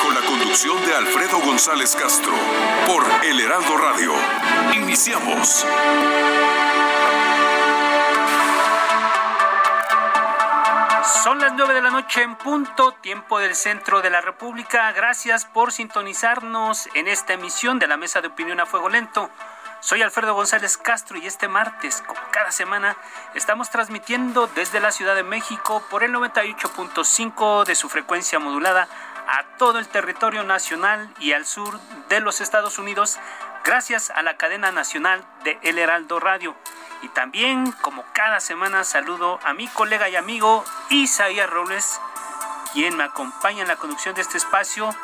bajo la conducción de Alfredo González Castro, por El Heraldo Radio. Iniciamos. Son las 9 de la noche en punto, tiempo del centro de la República. Gracias por sintonizarnos en esta emisión de la Mesa de Opinión a Fuego Lento. Soy Alfredo González Castro y este martes, como cada semana, estamos transmitiendo desde la Ciudad de México por el 98.5 de su frecuencia modulada a todo el territorio nacional y al sur de los Estados Unidos, gracias a la cadena nacional de El Heraldo Radio. Y también, como cada semana, saludo a mi colega y amigo Isaías Robles, quien me acompaña en la conducción de este espacio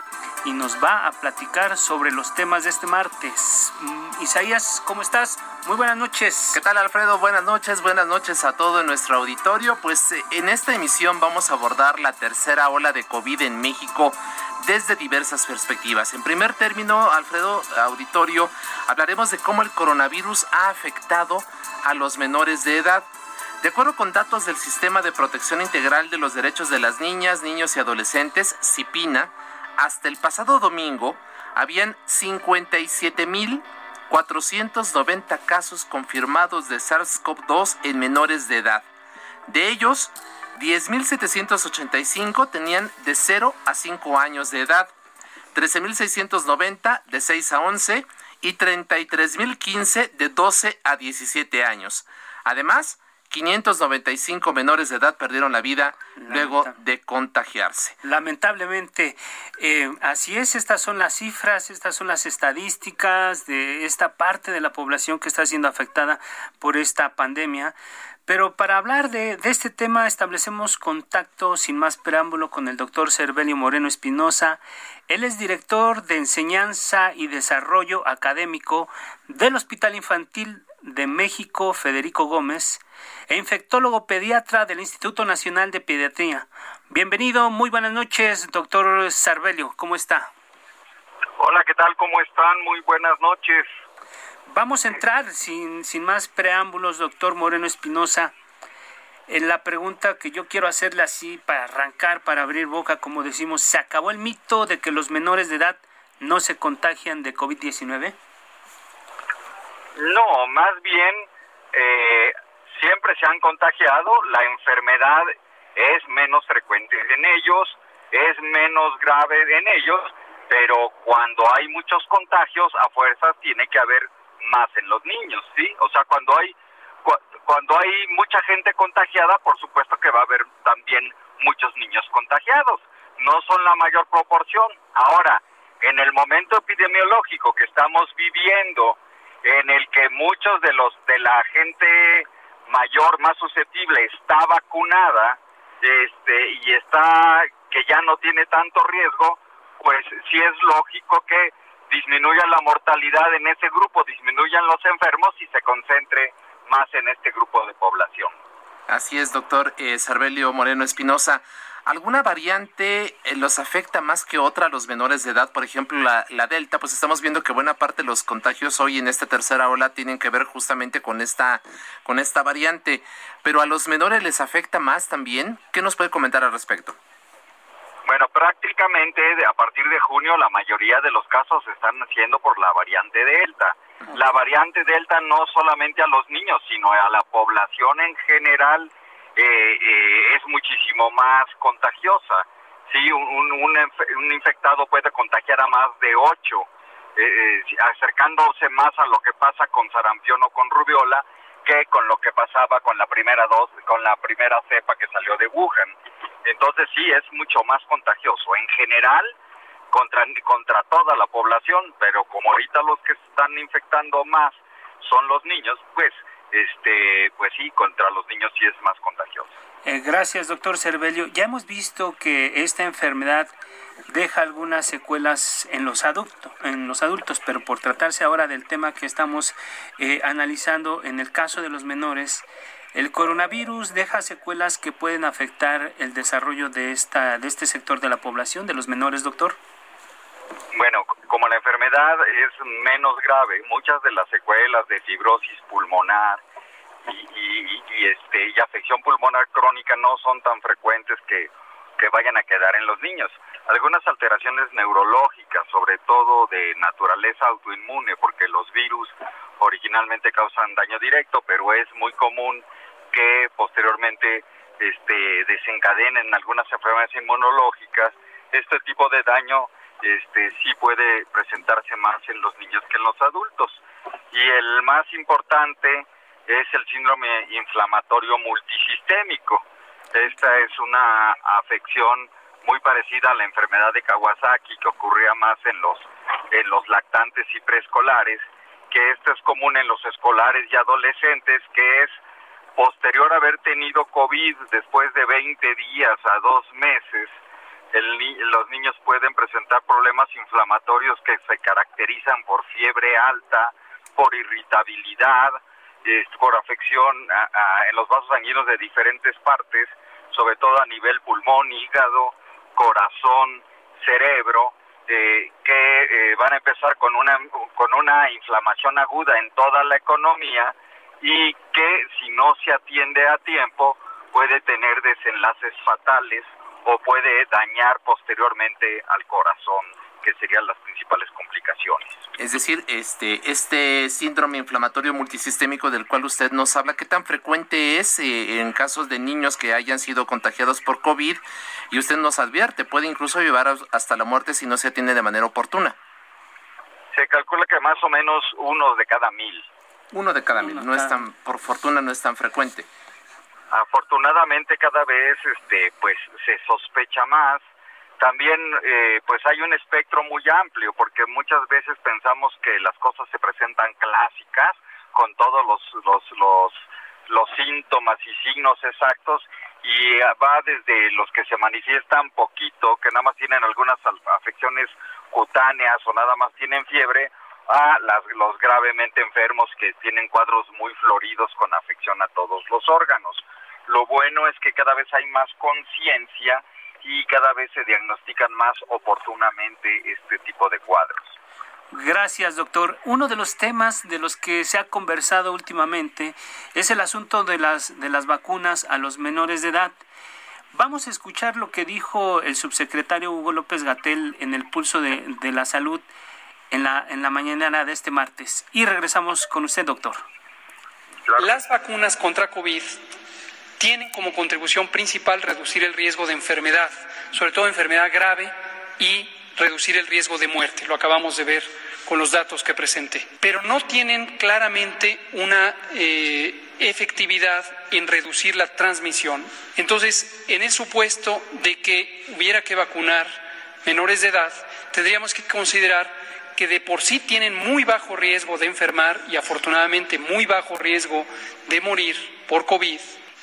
y nos va a platicar sobre los temas de este martes. Mm, Isaías, ¿cómo estás? Muy buenas noches. ¿Qué tal Alfredo? Buenas noches, buenas noches a todo nuestro auditorio. Pues eh, en esta emisión vamos a abordar la tercera ola de COVID en México desde diversas perspectivas. En primer término, Alfredo, auditorio, hablaremos de cómo el coronavirus ha afectado a los menores de edad. De acuerdo con datos del Sistema de Protección Integral de los Derechos de las Niñas, Niños y Adolescentes, CIPINA, hasta el pasado domingo habían 57.490 casos confirmados de SARS-CoV-2 en menores de edad. De ellos, 10.785 tenían de 0 a 5 años de edad, 13.690 de 6 a 11 y 33.015 de 12 a 17 años. Además, 595 menores de edad perdieron la vida luego de contagiarse. Lamentablemente, eh, así es, estas son las cifras, estas son las estadísticas de esta parte de la población que está siendo afectada por esta pandemia. Pero para hablar de, de, este tema establecemos contacto sin más preámbulo con el doctor Cervelio Moreno Espinosa. Él es director de enseñanza y desarrollo académico del Hospital Infantil de México Federico Gómez e infectólogo pediatra del Instituto Nacional de Pediatría. Bienvenido, muy buenas noches, doctor Cervelio, ¿cómo está? Hola, ¿qué tal? ¿Cómo están? Muy buenas noches. Vamos a entrar sin, sin más preámbulos, doctor Moreno Espinosa, en la pregunta que yo quiero hacerle así para arrancar, para abrir boca, como decimos, ¿se acabó el mito de que los menores de edad no se contagian de COVID-19? No, más bien eh, siempre se han contagiado, la enfermedad es menos frecuente en ellos, es menos grave en ellos, pero cuando hay muchos contagios, a fuerzas tiene que haber más en los niños, ¿sí? O sea, cuando hay cuando hay mucha gente contagiada, por supuesto que va a haber también muchos niños contagiados. No son la mayor proporción. Ahora, en el momento epidemiológico que estamos viviendo, en el que muchos de los de la gente mayor más susceptible está vacunada, este y está que ya no tiene tanto riesgo, pues sí es lógico que disminuya la mortalidad en ese grupo, disminuyan los enfermos y se concentre más en este grupo de población. Así es, doctor eh, Cervelio Moreno Espinosa. ¿Alguna variante eh, los afecta más que otra a los menores de edad? Por ejemplo, la, la, Delta, pues estamos viendo que buena parte de los contagios hoy en esta tercera ola tienen que ver justamente con esta, con esta variante. Pero a los menores les afecta más también. ¿Qué nos puede comentar al respecto? Bueno, prácticamente a partir de junio la mayoría de los casos están siendo por la variante Delta. La variante Delta no solamente a los niños, sino a la población en general eh, eh, es muchísimo más contagiosa. Sí, un, un, un, infectado puede contagiar a más de ocho. eh, acercándose más a lo que pasa con sarampión o con rubiola que con lo que pasaba con la primera dos, con la primera cepa que salió de Wuhan. Entonces sí es mucho más contagioso en general contra contra toda la población, pero como ahorita los que están infectando más son los niños, pues este pues sí contra los niños sí es más contagioso. Eh, gracias, doctor Cervelio. Ya hemos visto que esta enfermedad deja algunas secuelas en los adultos, en los adultos, pero por tratarse ahora del tema que estamos eh, analizando en el caso de los menores, el coronavirus deja secuelas que pueden afectar el desarrollo de esta de este sector de la población de los menores, doctor. Bueno, como la enfermedad es menos grave, muchas de las secuelas de fibrosis pulmonar, y, este y afección pulmonar crónica no son tan frecuentes que, que vayan a quedar en los niños. Algunas alteraciones neurológicas, sobre todo de naturaleza autoinmune, porque los virus originalmente causan daño directo, pero es muy común que posteriormente este, desencadenen algunas enfermedades inmunológicas. Este tipo de daño este, sí puede presentarse más en los niños que en los adultos. Y el más importante es el síndrome inflamatorio multisistémico. Esta es una afección muy parecida a la enfermedad de Kawasaki que ocurría más en los en los lactantes y preescolares, que esto es común en los escolares y adolescentes, que es posterior a haber tenido COVID después de 20 días a dos meses, el, los niños pueden presentar problemas inflamatorios que se caracterizan por fiebre alta, por irritabilidad, por afección en los vasos sanguíneos de diferentes partes, sobre todo a nivel pulmón, hígado, corazón, cerebro, eh, que eh, van a empezar con una, con una inflamación aguda en toda la economía y que si no se atiende a tiempo puede tener desenlaces fatales o puede dañar posteriormente al corazón que serían las principales complicaciones. Es decir, este, este síndrome inflamatorio multisistémico del cual usted nos habla, ¿qué tan frecuente es eh, en casos de niños que hayan sido contagiados por COVID? Y usted nos advierte, puede incluso llevar hasta la muerte si no se atiende de manera oportuna. Se calcula que más o menos uno de cada mil. Uno de cada mil, no es tan, por fortuna no es tan frecuente. Afortunadamente cada vez este, pues se sospecha más. También eh, pues hay un espectro muy amplio porque muchas veces pensamos que las cosas se presentan clásicas con todos los los los los síntomas y signos exactos y va desde los que se manifiestan poquito, que nada más tienen algunas afecciones cutáneas o nada más tienen fiebre, a las, los gravemente enfermos que tienen cuadros muy floridos con afección a todos los órganos. Lo bueno es que cada vez hay más conciencia y cada vez se diagnostican más oportunamente este tipo de cuadros. Gracias, doctor. Uno de los temas de los que se ha conversado últimamente es el asunto de las, de las vacunas a los menores de edad. Vamos a escuchar lo que dijo el subsecretario Hugo López Gatel en el pulso de, de la salud en la, en la mañana de este martes. Y regresamos con usted, doctor. Las vacunas contra COVID tienen como contribución principal reducir el riesgo de enfermedad, sobre todo enfermedad grave y reducir el riesgo de muerte. Lo acabamos de ver con los datos que presenté. Pero no tienen claramente una eh, efectividad en reducir la transmisión. Entonces, en el supuesto de que hubiera que vacunar menores de edad, tendríamos que considerar que de por sí tienen muy bajo riesgo de enfermar y afortunadamente muy bajo riesgo de morir por COVID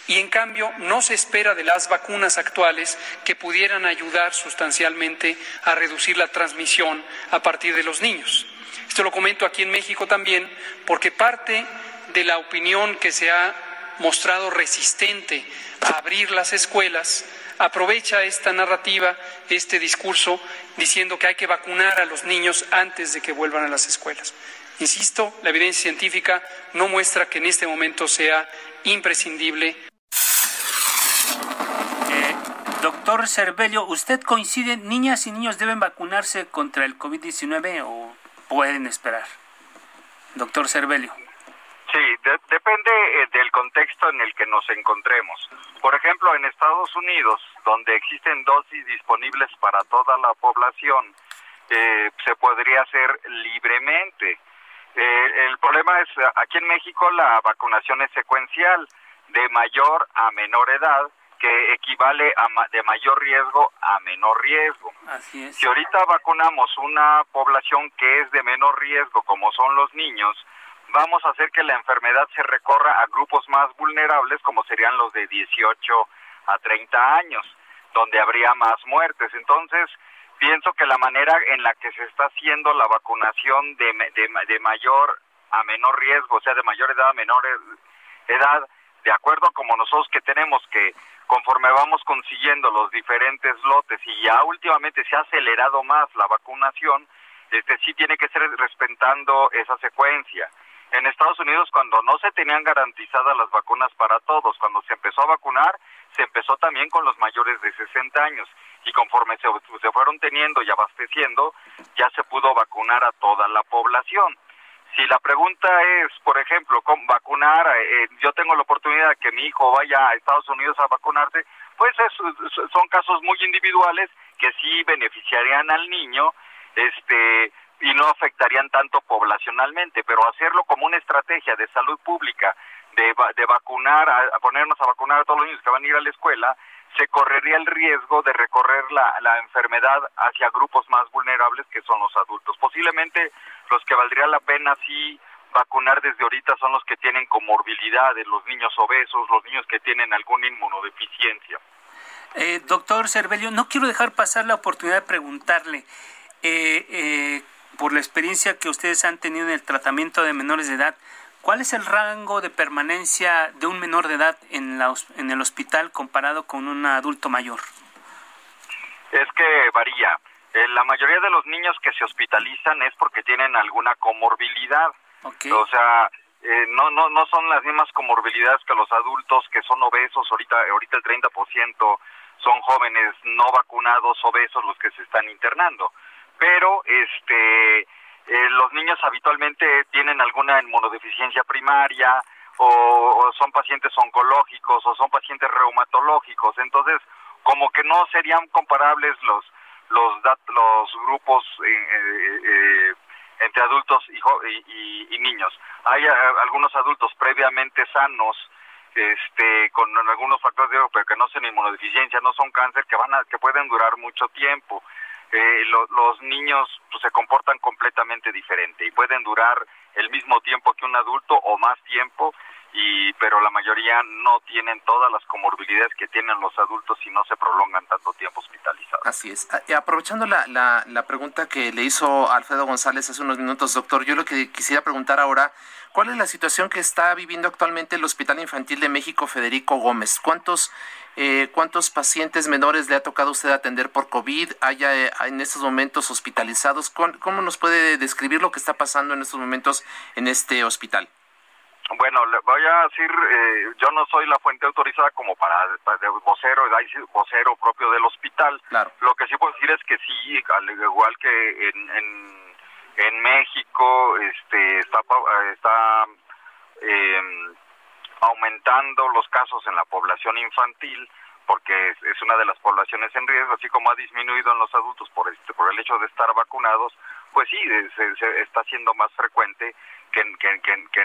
y en cambio no se espera de las vacunas actuales que pudieran ayudar sustancialmente a reducir la transmisión a partir de los niños. Esto lo comento aquí en México también porque parte de la opinión que se ha mostrado resistente a abrir las escuelas aprovecha esta narrativa, este discurso, diciendo que hay que vacunar a los niños antes de que vuelvan a las escuelas. Insisto, la evidencia científica no muestra que en este momento sea imprescindible Doctor Cervelio, ¿usted coincide, niñas y niños deben vacunarse contra el COVID-19 o pueden esperar? Doctor Cervelio. Sí, depende eh, del contexto en el que nos encontremos. Por ejemplo, en Estados Unidos, donde existen dosis disponibles para toda la población, eh, se podría hacer libremente. Eh, el problema es, aquí en México la vacunación es secuencial, de mayor a menor edad, que equivale a de mayor riesgo a menor riesgo. Así es. Si ahorita vacunamos una población que es de menor riesgo, como son los niños, vamos a hacer que la enfermedad se recorra a grupos más vulnerables, como serían los de 18 a 30 años, donde habría más muertes. Entonces, pienso que la manera en la que se está haciendo la vacunación de, de, de mayor a menor riesgo, o sea, de mayor edad a menor edad, de acuerdo como nosotros que tenemos que conforme vamos consiguiendo los diferentes lotes y ya últimamente se ha acelerado más la vacunación, este sí tiene que ser respetando esa secuencia. En Estados Unidos cuando no se tenían garantizadas las vacunas para todos, cuando se empezó a vacunar, se empezó también con los mayores de 60 años y conforme se, se fueron teniendo y abasteciendo, ya se pudo vacunar a toda la población. Si la pregunta es, por ejemplo, con vacunar, eh, yo tengo la oportunidad de que mi hijo vaya a Estados Unidos a vacunarse, pues son casos muy individuales que sí beneficiarían al niño, este y no afectarían tanto poblacionalmente, pero hacerlo como una estrategia de salud pública, de, de vacunar, a, ponernos a vacunar a todos los niños que van a ir a la escuela, se correría el riesgo de recorrer la, la enfermedad hacia grupos más vulnerables que son los adultos. Posiblemente los que valdría la pena sí vacunar desde ahorita son los que tienen comorbilidades, los niños obesos, los niños que tienen alguna inmunodeficiencia. Eh, doctor Cervelio, no quiero dejar pasar la oportunidad de preguntarle, eh, eh, por la experiencia que ustedes han tenido en el tratamiento de menores de edad, ¿cuál es el rango de permanencia de un menor de edad en, la, en el hospital comparado con un adulto mayor? Es que varía. Eh, la mayoría de los niños que se hospitalizan es porque tienen alguna comorbilidad. O sea, eh, no, no, no son las mismas comorbilidades que los adultos que son obesos. Ahorita, ahorita el 30% son jóvenes no vacunados obesos los que se están internando. Pero, este, eh, los niños habitualmente tienen alguna inmunodeficiencia primaria o, son pacientes oncológicos o son pacientes reumatológicos. Entonces, como que no serían comparables los los los grupos eh, eh, entre adultos y, y, niños. Hay algunos adultos previamente sanos este con algunos factores de pero que no son inmunodeficiencia, no son cáncer que van a que pueden durar mucho tiempo. Los niños pues, se comportan completamente diferente y pueden durar el mismo tiempo que un adulto o más tiempo y pero la mayoría no tienen todas las comorbilidades que tienen los adultos y no se prolongan tanto tiempo hospitalizados. Así es. Ah, aprovechando la, la, la pregunta que le hizo Alfredo González hace unos minutos, doctor, yo lo que quisiera preguntar ahora, ¿cuál es la situación que está viviendo actualmente el Hospital Infantil de México Federico Gómez? ¿Cuántos eh, cuántos pacientes menores le ha tocado usted atender por COVID? ¿Haya eh, en estos momentos hospitalizados? ¿Cómo nos puede describir lo que está pasando en estos momentos en este hospital? Bueno, le voy a decir, eh, yo no soy la fuente autorizada como para, para vocero, vocero propio del hospital. Lo que sí puedo decir es que sí, al igual que en, en, en México, este, está, está eh, aumentando los casos en la población infantil porque es, una de las poblaciones en riesgo, así como ha disminuido en los adultos por este por el hecho de estar vacunados, pues sí, se, está siendo más frecuente que, que, que,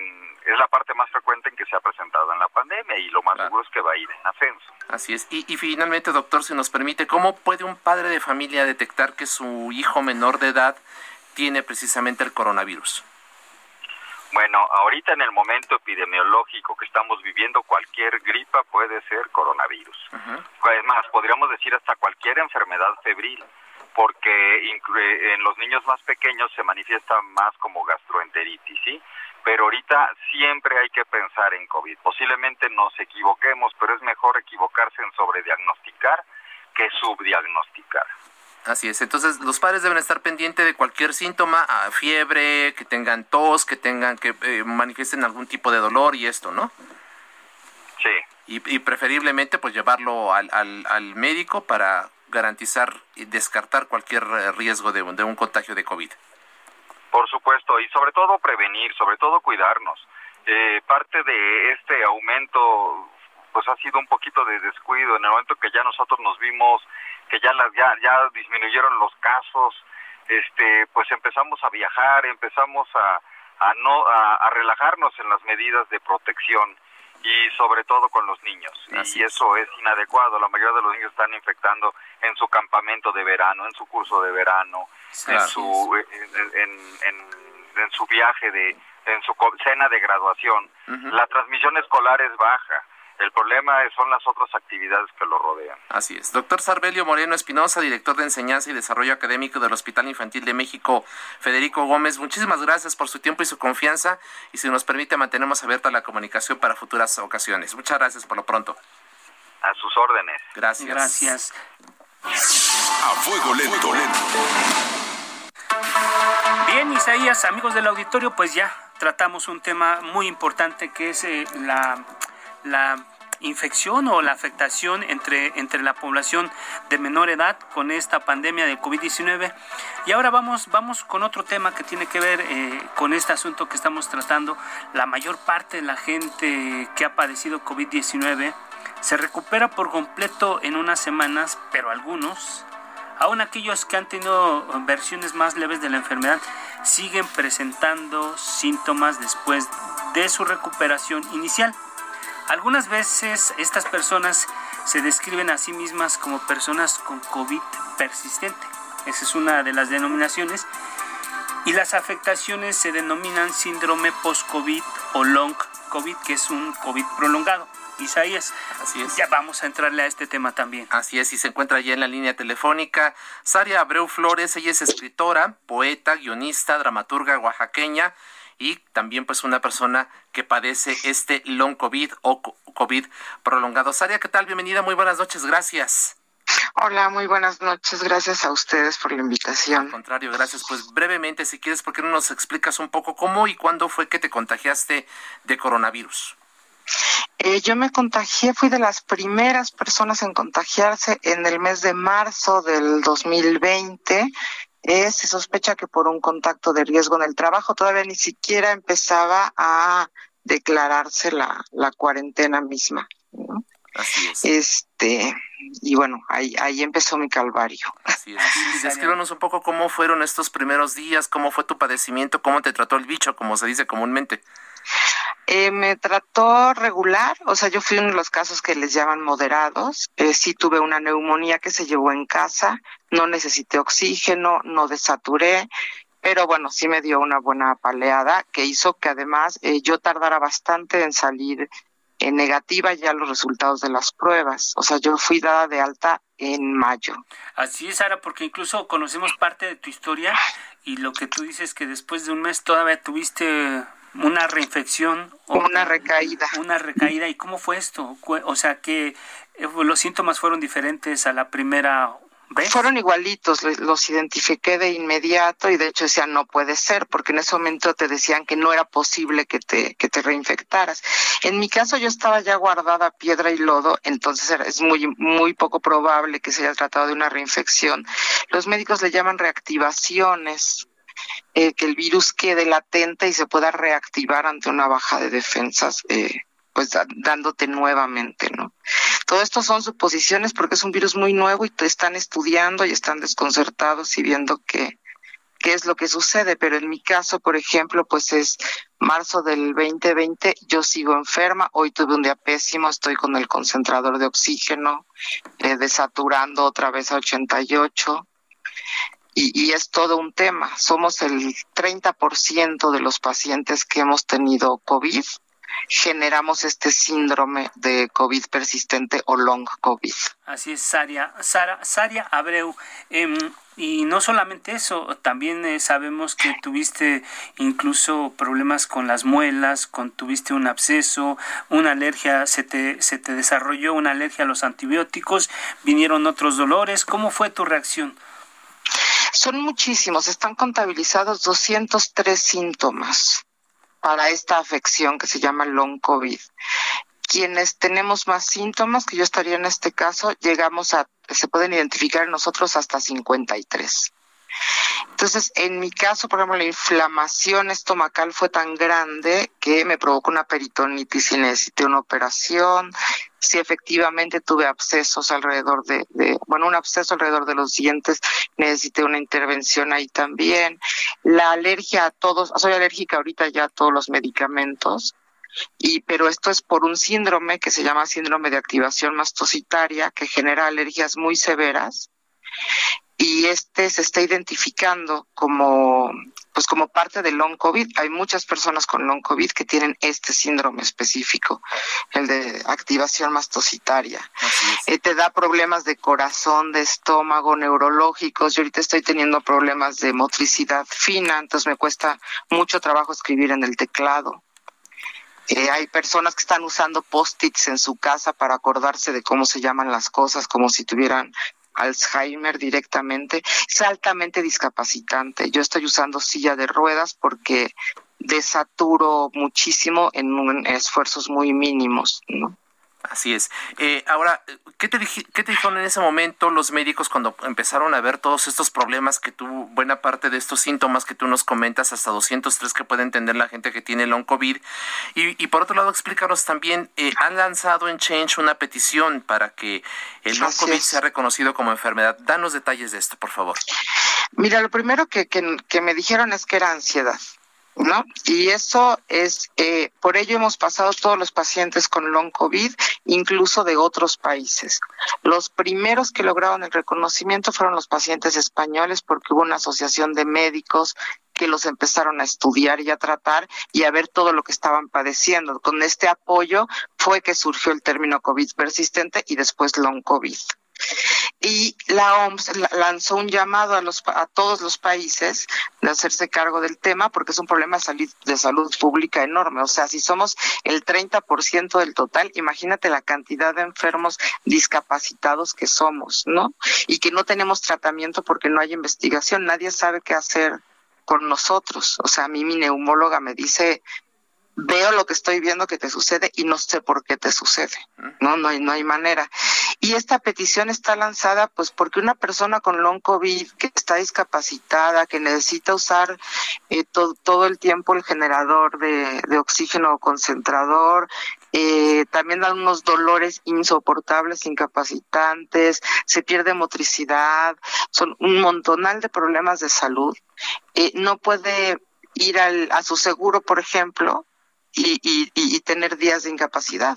es la parte más frecuente en que se ha presentado en la pandemia y lo más seguro es que va a ir en ascenso. Así es. Y, y finalmente, doctor, si nos permite, ¿cómo puede un padre de familia detectar que su hijo menor de edad tiene precisamente el coronavirus? Bueno, ahorita en el momento epidemiológico que estamos viviendo, cualquier gripa puede ser coronavirus. Es más, podríamos decir hasta cualquier enfermedad febril, porque en los niños más pequeños se manifiesta más como gastroenteritis, ¿sí? Pero ahorita siempre hay que pensar en COVID. Posiblemente nos equivoquemos, pero es mejor equivocarse en sobrediagnosticar que subdiagnosticar. Así es, entonces los padres deben estar pendientes de cualquier síntoma, fiebre, que tengan tos, que tengan que eh, manifiesten algún tipo de dolor y esto, ¿no? Sí. Y, preferiblemente pues llevarlo al, al, médico para garantizar y descartar cualquier eh, riesgo de, de un contagio de COVID. Por supuesto, y sobre todo prevenir, sobre todo cuidarnos. Eh, parte de este aumento pues ha sido un poquito de descuido en el momento que ya nosotros nos vimos que ya, las, ya, ya disminuyeron los casos, este, pues empezamos a viajar, empezamos a, a no a, relajarnos en las medidas de protección y sobre todo con los niños. y eso es inadecuado. La mayoría de los niños están infectando en su campamento de verano, en su curso de verano, en su en, su viaje de en su cena de graduación. La transmisión escolar es baja. El problema son las otras actividades que lo rodean. Así es. Doctor Sarbelio Moreno Espinosa, director de Enseñanza y Desarrollo Académico del Hospital Infantil de México, Federico Gómez, muchísimas gracias por su tiempo y su confianza. Y si nos permite, mantenemos abierta la comunicación para futuras ocasiones. Muchas gracias por lo pronto. A sus órdenes. Gracias. Gracias. A fuego lento. Bien, Isaías, amigos del auditorio, pues ya tratamos un tema muy importante que es eh, la la infección o la afectación entre, entre la población de menor edad con esta pandemia de COVID-19. Y ahora vamos, vamos con otro tema que tiene que ver eh, con este asunto que estamos tratando. La mayor parte de la gente que ha padecido COVID-19 se recupera por completo en unas semanas, pero algunos, aún aquellos que han tenido versiones más leves de la enfermedad, siguen presentando síntomas después de su recuperación inicial. Algunas veces estas personas se describen a sí mismas como personas con COVID persistente. Esa es una de las denominaciones. Y las afectaciones se denominan síndrome post-COVID o long COVID, que es un COVID prolongado. Isaías, así es. Ya vamos a entrarle a este tema también. Así es, y se encuentra ya en la línea telefónica Saria Abreu Flores, ella es escritora, poeta, guionista, dramaturga oaxaqueña y también pues una persona que padece este long COVID o COVID prolongado. Saria, ¿qué tal? Bienvenida, muy buenas noches, gracias. Hola, muy buenas noches. Gracias a ustedes por la invitación. Al contrario, gracias. Pues brevemente, si quieres, ¿por qué no nos explicas un poco cómo y cuándo fue que te contagiaste de coronavirus? Eh, yo me contagié, fui de las primeras personas en contagiarse en el mes de marzo del 2020 eh, se sospecha que por un contacto de riesgo en el trabajo todavía ni siquiera empezaba a declararse la, la cuarentena misma. Así es. Este, y bueno, ahí, ahí empezó mi calvario. Así es. descríbanos un poco cómo fueron estos primeros días, cómo fue tu padecimiento, cómo te trató el bicho, como se dice comúnmente. Eh, me trató regular, o sea, yo fui uno de los casos que les llaman moderados. Eh, sí tuve una neumonía que se llevó en casa, no necesité oxígeno, no desaturé, pero bueno, sí me dio una buena paleada que hizo que además eh, yo tardara bastante en salir en negativa ya los resultados de las pruebas. O sea, yo fui dada de alta en mayo. Así es, Sara, porque incluso conocemos parte de tu historia y lo que tú dices que después de un mes todavía tuviste una reinfección. O una recaída. Una recaída. ¿Y cómo fue esto? O sea, que eh, los síntomas fueron diferentes a la primera Fueron igualitos, los identifiqué de inmediato y de hecho decían no puede ser, porque en ese momento te decían que no era posible que te, que te reinfectaras. En mi caso yo estaba ya guardada piedra y lodo, entonces es muy, muy poco probable que se haya tratado de una reinfección. Los médicos le llaman reactivaciones eh, que el virus quede latente y se pueda reactivar ante una baja de defensas, eh, pues dándote nuevamente, ¿no? Todo esto son suposiciones porque es un virus muy nuevo y te están estudiando y están desconcertados y viendo qué, qué es lo que sucede, pero en mi caso, por ejemplo, pues es marzo del 2020, yo sigo enferma, hoy tuve un día pésimo, estoy con el concentrador de oxígeno, eh, desaturando otra vez a 88, y, es todo un tema. Somos el 30% de los pacientes que hemos tenido COVID generamos este síndrome de COVID persistente o long COVID. Así es, Saria, Sara, Saria Abreu. Em, y no solamente eso, también eh, sabemos que tuviste incluso problemas con las muelas, con tuviste un absceso, una alergia, se te, se te desarrolló una alergia a los antibióticos, vinieron otros dolores. ¿Cómo fue tu reacción? Son muchísimos, están contabilizados 203 síntomas para esta afección que se llama long COVID. Quienes tenemos más síntomas, que yo estaría en este caso, llegamos a, se pueden identificar en nosotros hasta 53. Entonces, en mi caso, por ejemplo, la inflamación estomacal fue tan grande que me provocó una peritonitis y necesité una operación. si efectivamente tuve abscesos alrededor de, bueno, un absceso alrededor de los dientes, necesité una intervención ahí también. La alergia a todos, soy alérgica ahorita ya a todos los medicamentos, y pero esto es por un síndrome que se llama síndrome de activación mastocitaria que genera alergias muy severas y este se está identificando como pues como parte del long covid. Hay muchas personas con long covid que tienen este síndrome específico el de activación mastocitaria. Eh, te da problemas de corazón de estómago neurológicos. Yo ahorita estoy teniendo problemas de motricidad fina entonces me cuesta mucho trabajo escribir en el teclado. Eh, hay personas que están usando post-its en su casa para acordarse de cómo se llaman las cosas, como si tuvieran Alzheimer directamente. Es altamente discapacitante. Yo estoy usando silla de ruedas porque desaturo muchísimo en, esfuerzos muy mínimos, ¿no? Así es. Eh, ahora, ¿qué te, ¿qué te dijeron en ese momento los médicos cuando empezaron a ver todos estos problemas que tú, buena parte de estos síntomas que tú nos comentas, hasta 203 que puede entender la gente que tiene long COVID? Y, por otro lado, explícanos también, eh, han lanzado en Change una petición para que el long COVID sea reconocido como enfermedad. Danos detalles de esto, por favor. Mira, lo primero que, que me dijeron es que era ansiedad. ¿No? Y eso es, eh, por ello hemos pasado todos los pacientes con long COVID, incluso de otros países. Los primeros que lograron el reconocimiento fueron los pacientes españoles porque hubo una asociación de médicos que los empezaron a estudiar y a tratar y a ver todo lo que estaban padeciendo. Con este apoyo fue que surgió el término COVID persistente y después long COVID y la OMS lanzó un llamado a, los, a todos los países de hacerse cargo del tema porque es un problema de salud, pública enorme. O sea, si somos el 30% del total, imagínate la cantidad de enfermos discapacitados que somos, ¿no? Y que no tenemos tratamiento porque no hay investigación. Nadie sabe qué hacer con nosotros. O sea, a mí mi neumóloga me dice veo lo que estoy viendo que te sucede y no sé por qué te sucede. No, no hay, no hay manera. Y esta petición está lanzada pues porque una persona con long COVID que está discapacitada, que necesita usar eh, todo el tiempo el generador de, de oxígeno concentrador, eh, también da unos dolores insoportables, incapacitantes, se pierde motricidad, son un montonal de problemas de salud. Eh, no puede ir al, a su seguro, por ejemplo, y, y, tener días de incapacidad.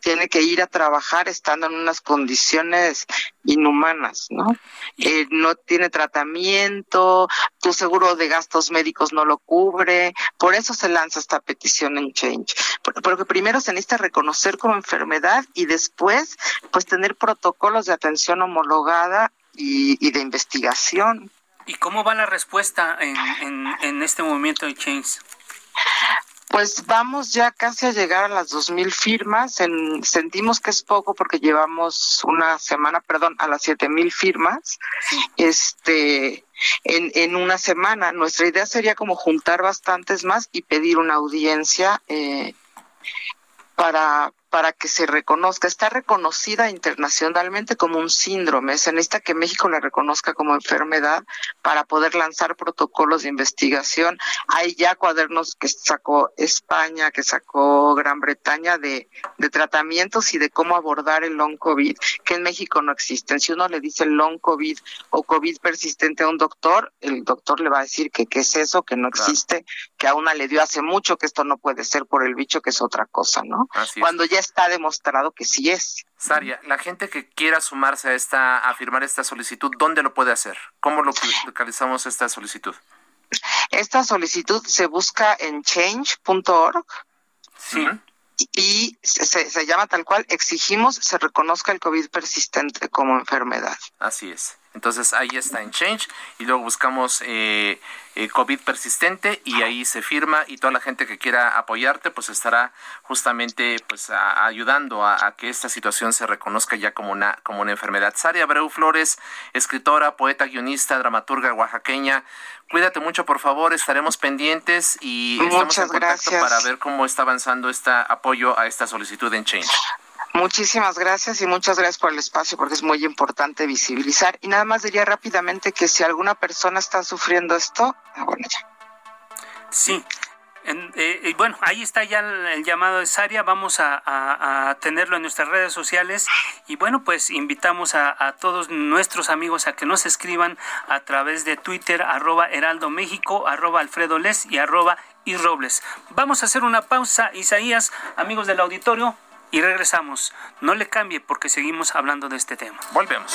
Tiene que ir a trabajar estando en unas condiciones inhumanas, ¿no? Eh, no tiene tratamiento, tu seguro de gastos médicos no lo cubre, por eso se lanza esta petición en Change. Porque primero se necesita reconocer como enfermedad y después, pues tener protocolos de atención homologada y, y de investigación. ¿Y cómo va la respuesta en, en, en este movimiento de Change? Pues vamos ya casi a llegar a las dos mil firmas. En, sentimos que es poco porque llevamos una semana, perdón, a las siete mil firmas. Este, en, en una semana. Nuestra idea sería como juntar bastantes más y pedir una audiencia eh, para, para que se reconozca. Está reconocida internacionalmente como un síndrome. Se necesita que México la reconozca como enfermedad para poder lanzar protocolos de investigación. Hay ya cuadernos que sacó España, que sacó Gran Bretaña de, de tratamientos y de cómo abordar el long COVID, que en México no existen. Si uno le dice long COVID o COVID persistente a un doctor, el doctor le va a decir que qué es eso, que no existe, que a una le dio hace mucho, que esto no puede ser por el bicho, que es otra cosa, ¿no? Cuando ya está demostrado que sí es. Saria, la gente que quiera sumarse a esta, a firmar esta solicitud, ¿dónde lo puede hacer? ¿Cómo localizamos esta solicitud? Esta solicitud se busca en change.org. Sí. Y se, se llama tal cual, exigimos se reconozca el COVID persistente como enfermedad. Así es. Entonces ahí está en Change y luego buscamos eh, eh, COVID persistente y ahí se firma y toda la gente que quiera apoyarte pues estará justamente pues ayudando a, que esta situación se reconozca ya como una como una enfermedad. Saria Abreu Flores, escritora, poeta, guionista, dramaturga oaxaqueña. Cuídate mucho, por favor, estaremos pendientes y estamos en contacto para ver cómo está avanzando este apoyo a esta solicitud en Change. Muchísimas gracias y muchas gracias por el espacio porque es muy importante visibilizar. Y nada más diría rápidamente que si alguna persona está sufriendo esto, ah, bueno ya. Sí, eh, bueno, ahí está ya el, llamado de Saria, vamos a, tenerlo en nuestras redes sociales y bueno, pues invitamos a, todos nuestros amigos a que nos escriban a través de Twitter, arroba Heraldo México, arroba Alfredo Les y arroba y Robles. Vamos a hacer una pausa, Isaías, amigos del auditorio, y regresamos. No le cambie porque seguimos hablando de este tema. Volvemos.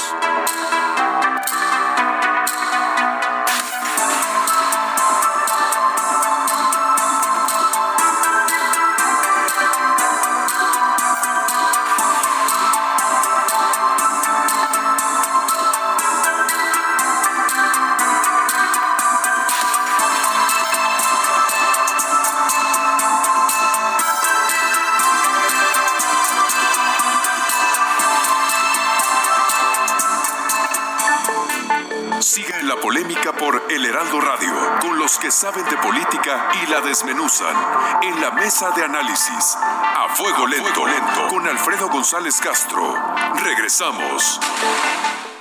Saben de política y la desmenuzan. En la mesa de análisis, a fuego lento, lento, con Alfredo González Castro. Regresamos.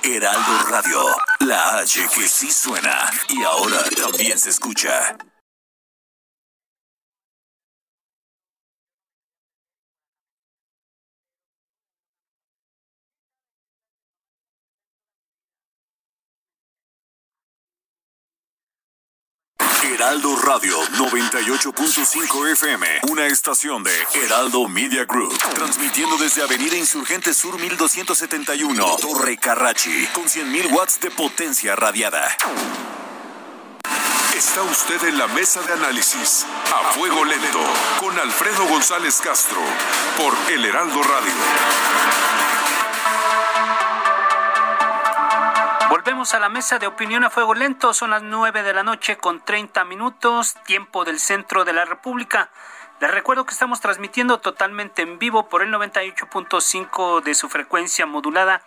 Heraldo Radio, la H que sí suena y ahora también se escucha. Heraldo Radio 98.5 FM, una estación de Heraldo Media Group, transmitiendo desde Avenida Insurgente Sur 1271, Torre Carrachi, con 100.000 watts de potencia radiada. Está usted en la mesa de análisis, a fuego lento, con Alfredo González Castro, por El Heraldo Radio. Volvemos a la mesa de opinión a fuego lento. Son las nueve de la noche con 30 minutos, tiempo del centro de la República. Les recuerdo que estamos transmitiendo totalmente en vivo por el 98.5 de su frecuencia modulada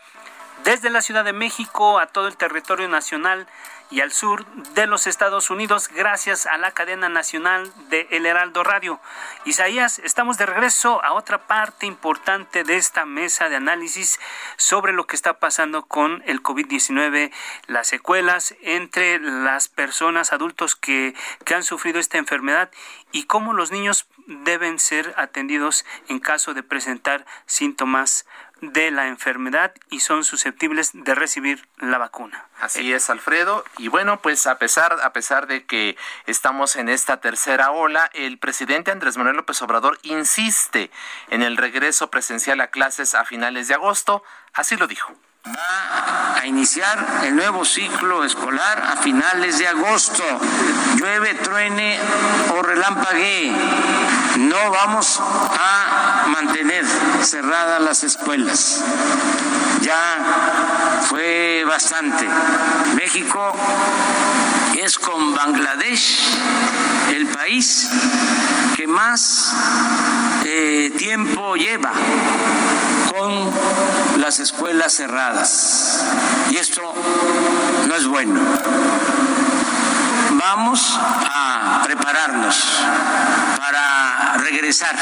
desde la Ciudad de México a todo el territorio nacional y al sur de los Estados Unidos gracias a la cadena nacional de El Heraldo Radio. Isaías, estamos de regreso a otra parte importante de esta mesa de análisis sobre lo que está pasando con el COVID-19, las secuelas entre las personas adultos que, que han sufrido esta enfermedad y cómo los niños deben ser atendidos en caso de presentar síntomas de la enfermedad y son susceptibles de recibir la vacuna. Así es, Alfredo. Y bueno, pues a pesar, a pesar de que estamos en esta tercera ola, el presidente Andrés Manuel López Obrador insiste en el regreso presencial a clases a finales de agosto. Así lo dijo va a iniciar el nuevo ciclo escolar a finales de agosto. Llueve, truene o relampaguee. No vamos a mantener cerradas las escuelas. Ya fue bastante. México es con Bangladesh el país que más eh, tiempo lleva con las escuelas cerradas. Y esto no es bueno. Vamos a prepararnos para regresar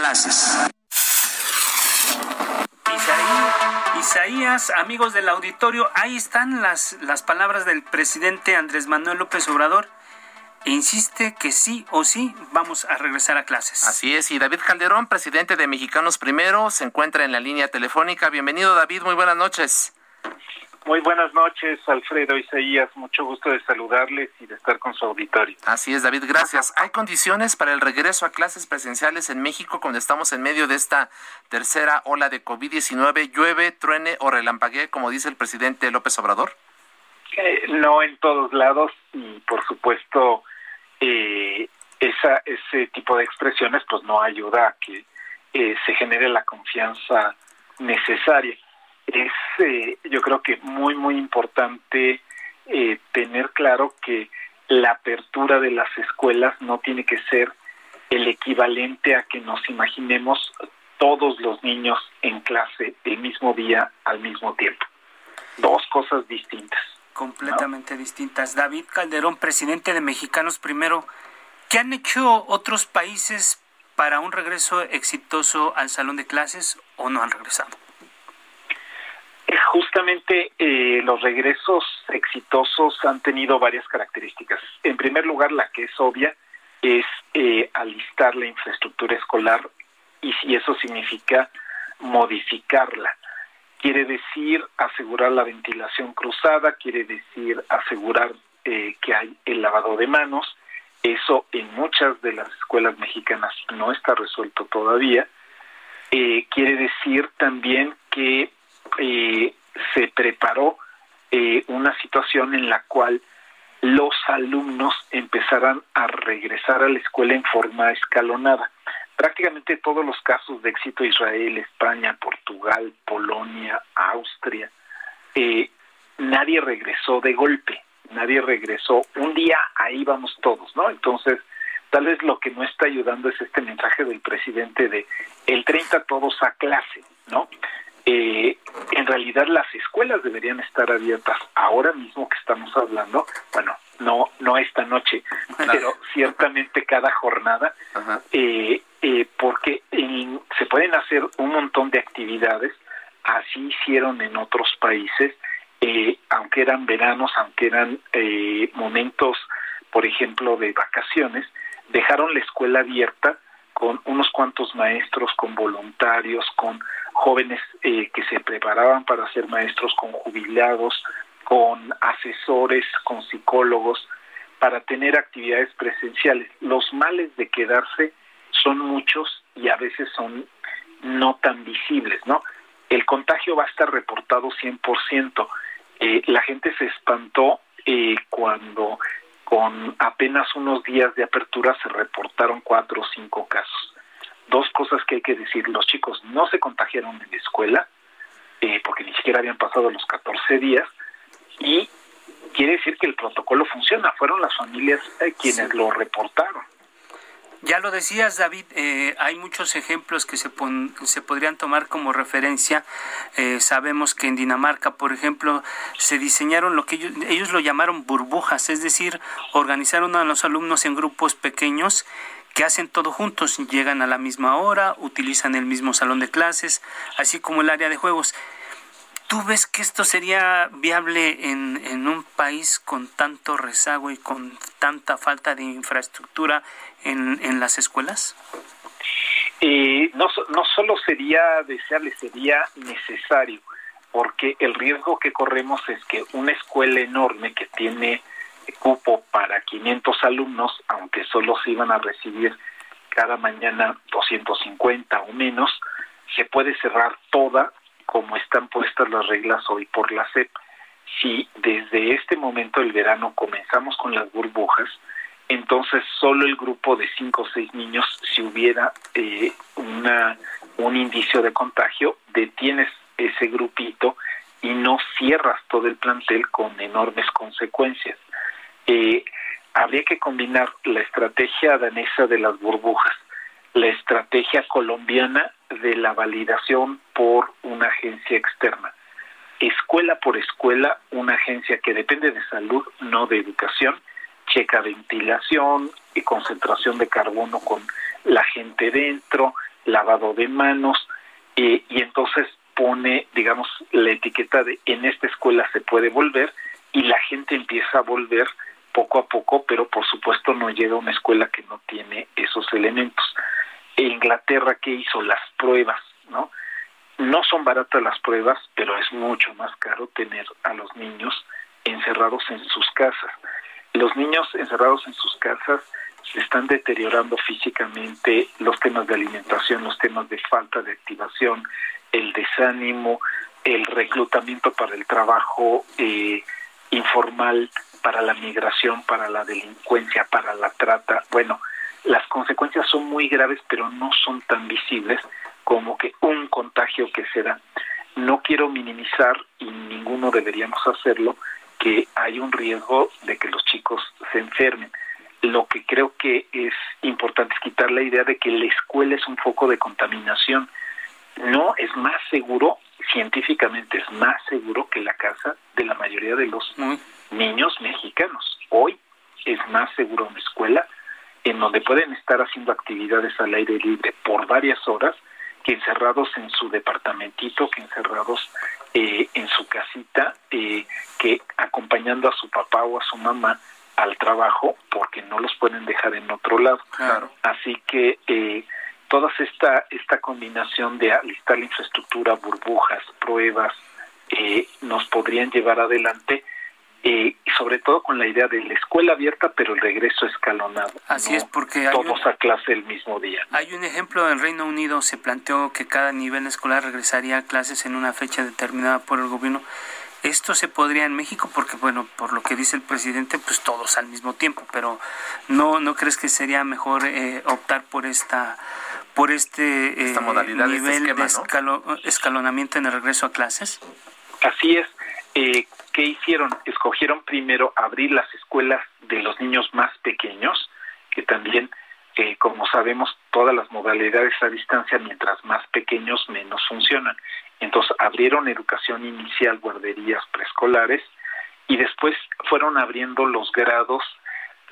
clases. Isaías, amigos del auditorio, ahí están las, las palabras del presidente Andrés Manuel López Obrador e insiste que sí o sí vamos a regresar a clases. Así es, y David Calderón, presidente de Mexicanos Primero, se encuentra en la línea telefónica. Bienvenido, David, muy buenas noches. Muy buenas noches, Alfredo Isaías. Mucho gusto de saludarles y de estar con su auditorio. Así es, David, gracias. ¿Hay condiciones para el regreso a clases presenciales en México cuando estamos en medio de esta tercera ola de COVID-19? ¿Llueve, truene o relampaguee, como dice el presidente López Obrador? Eh, no en todos lados y, por supuesto, eh, esa, ese tipo de expresiones pues no ayuda a que eh, se genere la confianza necesaria. Es eh, yo creo que muy muy importante eh, tener claro que la apertura de las escuelas no tiene que ser el equivalente a que nos imaginemos todos los niños en clase el mismo día al mismo tiempo. Dos cosas distintas completamente distintas. David Calderón, presidente de Mexicanos Primero, ¿qué han hecho otros países para un regreso exitoso al salón de clases o no han regresado? Eh, los regresos exitosos han tenido varias características. En primer lugar, la que es obvia, es eh, alistar la infraestructura escolar y eso significa modificarla. Quiere decir asegurar la ventilación cruzada, quiere decir asegurar eh, que hay el lavado de manos. Eso en muchas de las escuelas mexicanas no está resuelto todavía. Quiere decir también que se preparó una situación en la cual los alumnos empezarán a regresar a la escuela en forma escalonada prácticamente todos los casos de éxito Israel, España, Portugal, Polonia, Austria, eh, nadie regresó de golpe, nadie regresó un día, ahí vamos todos, ¿no? Entonces, tal vez lo que no está ayudando es este mensaje del presidente de el 30 todos a clase, ¿no? Eh, en realidad las escuelas deberían estar abiertas ahora mismo que estamos hablando, bueno, no no esta noche, pero ciertamente cada jornada, eh, eh, porque se pueden hacer un montón de actividades, así hicieron en otros países, eh, aunque eran veranos, aunque eran eh, momentos, por ejemplo, de vacaciones, dejaron la escuela abierta con unos cuantos maestros, con voluntarios, con jóvenes que se preparaban para ser maestros, con jubilados, con asesores, con psicólogos, para tener actividades presenciales. Los males de quedarse son muchos y a veces son no tan visibles, ¿no? El contagio va a estar reportado 100%. Eh, la gente se espantó eh, cuando con apenas unos días de apertura se reportaron cuatro o cinco casos. Dos cosas que hay que decir, los chicos no se contagiaron en la escuela, eh, porque ni siquiera habían pasado los 14 días, y quiere decir que el protocolo funciona, fueron las familias eh, quienes lo reportaron. Ya lo decías, David, eh, hay muchos ejemplos que se, se podrían tomar como referencia. Eh, sabemos que en Dinamarca, por ejemplo, se diseñaron lo que ellos, ellos lo llamaron burbujas, es decir, organizaron a los alumnos en grupos pequeños que hacen todo juntos, llegan a la misma hora, utilizan el mismo salón de clases, así como el área de juegos. ¿Tú ves que esto sería viable en, en, un país con tanto rezago y con tanta falta de infraestructura en, en las escuelas? Eh, no, no solo sería deseable, sería necesario, porque el riesgo que corremos es que una escuela enorme que tiene cupo para 500 alumnos, aunque solo se iban a recibir cada mañana 250 o menos, se puede cerrar toda como están puestas las reglas hoy por la SEP. Si desde este momento del verano comenzamos con las burbujas, entonces solo el grupo de cinco o seis niños, si hubiera eh, una, un indicio de contagio, detienes ese grupito y no cierras todo el plantel con enormes consecuencias. Eh, habría que combinar la estrategia danesa de las burbujas, la estrategia colombiana de la validación por una agencia externa. Escuela por escuela, una agencia que depende de salud, no de educación, checa ventilación y concentración de carbono con la gente dentro, lavado de manos, y entonces pone, digamos, la etiqueta de en esta escuela se puede volver y la gente empieza a volver poco a poco, pero por supuesto no llega una escuela que no tiene esos elementos. Inglaterra que hizo las pruebas, ¿no? No son baratas las pruebas, pero es mucho más caro tener a los niños encerrados en sus casas. Los niños encerrados en sus casas se están deteriorando físicamente los temas de alimentación, los temas de falta de activación, el desánimo, el reclutamiento para el trabajo eh, informal, para la migración, para la delincuencia, para la trata. Bueno, las consecuencias son muy graves, pero no son tan visibles como que un contagio que se da. No quiero minimizar, y ninguno deberíamos hacerlo, que hay un riesgo de que los chicos se enfermen. Lo que creo que es importante es quitar la idea de que la escuela es un foco de contaminación. No es más seguro, científicamente es más seguro que la casa de la mayoría de los niños mexicanos. Hoy es más seguro una escuela en donde pueden estar haciendo actividades al aire libre por varias horas que encerrados en su departamentito, que encerrados eh, en su casita, eh, que acompañando a su papá o a su mamá al trabajo porque no los pueden dejar en otro lado. Claro. Así que eh, toda esta, esta combinación de alistar la infraestructura, burbujas, pruebas, eh, nos podrían llevar adelante eh, y sobre todo con la idea de la escuela abierta, pero el regreso escalonado. Así es, porque hay todos a clase el mismo día. Hay un ejemplo en Reino Unido, se planteó que cada nivel escolar regresaría a clases en una fecha determinada por el gobierno. Esto se podría en México porque, bueno, por lo que dice el presidente, pues todos al mismo tiempo, pero ¿no, no crees que sería mejor eh, optar por esta por este Esta modalidad, este nivel esquema, de ¿no? escalo- escalonamiento en el regreso a clases? Así es. Eh, ¿Qué hicieron? Escogieron primero abrir las escuelas de los niños más pequeños, que también, eh, como sabemos, todas las modalidades a distancia, mientras más pequeños, menos funcionan. Entonces abrieron educación inicial, guarderías preescolares, y después fueron abriendo los grados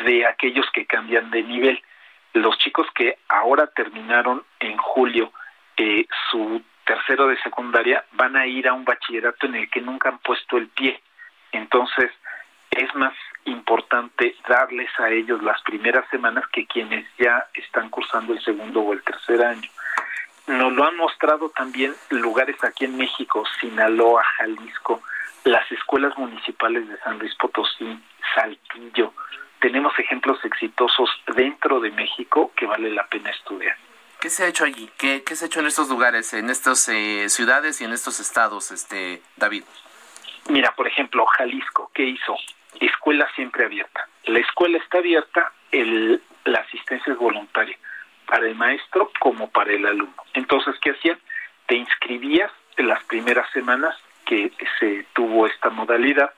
de aquellos que cambian de nivel. Los chicos que ahora terminaron en julio eh, su tercero de secundaria van a ir a un bachillerato en el que nunca han puesto el pie. Entonces, es más importante darles a ellos las primeras semanas que quienes ya están cursando el segundo o el tercer año. Nos lo han mostrado también lugares aquí en México, Sinaloa, Jalisco, las escuelas municipales de San Luis Potosí, Saltillo. Tenemos ejemplos exitosos dentro de México que vale la pena estudiar. ¿Qué se ha hecho allí? ¿Qué, qué se ha hecho en estos lugares, en estas eh, ciudades y en estos estados, este David? Mira, por ejemplo, Jalisco, ¿qué hizo? Escuela siempre abierta. La escuela está abierta, el, la asistencia es voluntaria, para el maestro como para el alumno. Entonces, ¿qué hacían? Te inscribías en las primeras semanas que se tuvo esta modalidad